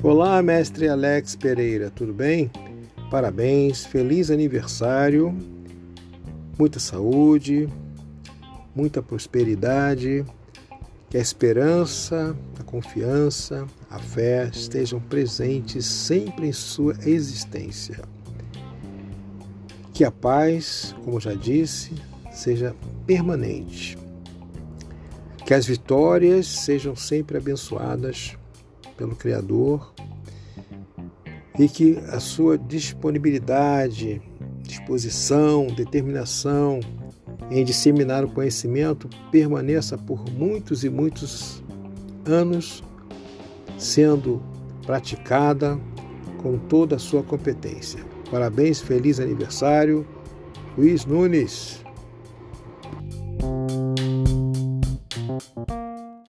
Olá, mestre Alex Pereira, tudo bem? Parabéns, feliz aniversário, muita saúde, muita prosperidade, que a esperança, a confiança, a fé estejam presentes sempre em sua existência. Que a paz, como já disse, seja permanente. Que as vitórias sejam sempre abençoadas pelo Criador e que a sua disponibilidade, disposição, determinação em disseminar o conhecimento permaneça por muitos e muitos anos sendo praticada com toda a sua competência. Parabéns, feliz aniversário, Luiz Nunes.